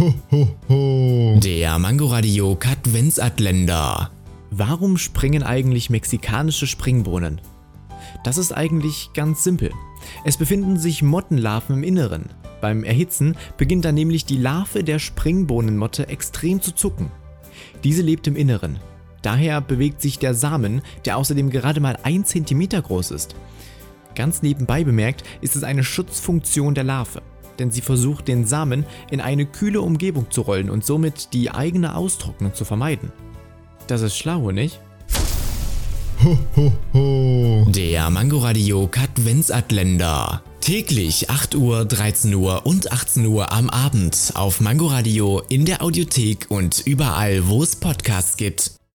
Ho, ho, ho. Der Mangoradio Katwensatländer. Warum springen eigentlich mexikanische Springbohnen? Das ist eigentlich ganz simpel. Es befinden sich Mottenlarven im Inneren. Beim Erhitzen beginnt dann nämlich die Larve der Springbohnenmotte extrem zu zucken. Diese lebt im Inneren. Daher bewegt sich der Samen, der außerdem gerade mal 1 cm groß ist. Ganz nebenbei bemerkt ist es eine Schutzfunktion der Larve, denn sie versucht den Samen in eine kühle Umgebung zu rollen und somit die eigene Austrocknung zu vermeiden. Das ist schlau, nicht? Ho, ho, ho. Der Mangoradio Katwensatländer. Täglich 8 Uhr, 13 Uhr und 18 Uhr am Abend auf Mangoradio in der Audiothek und überall, wo es Podcasts gibt.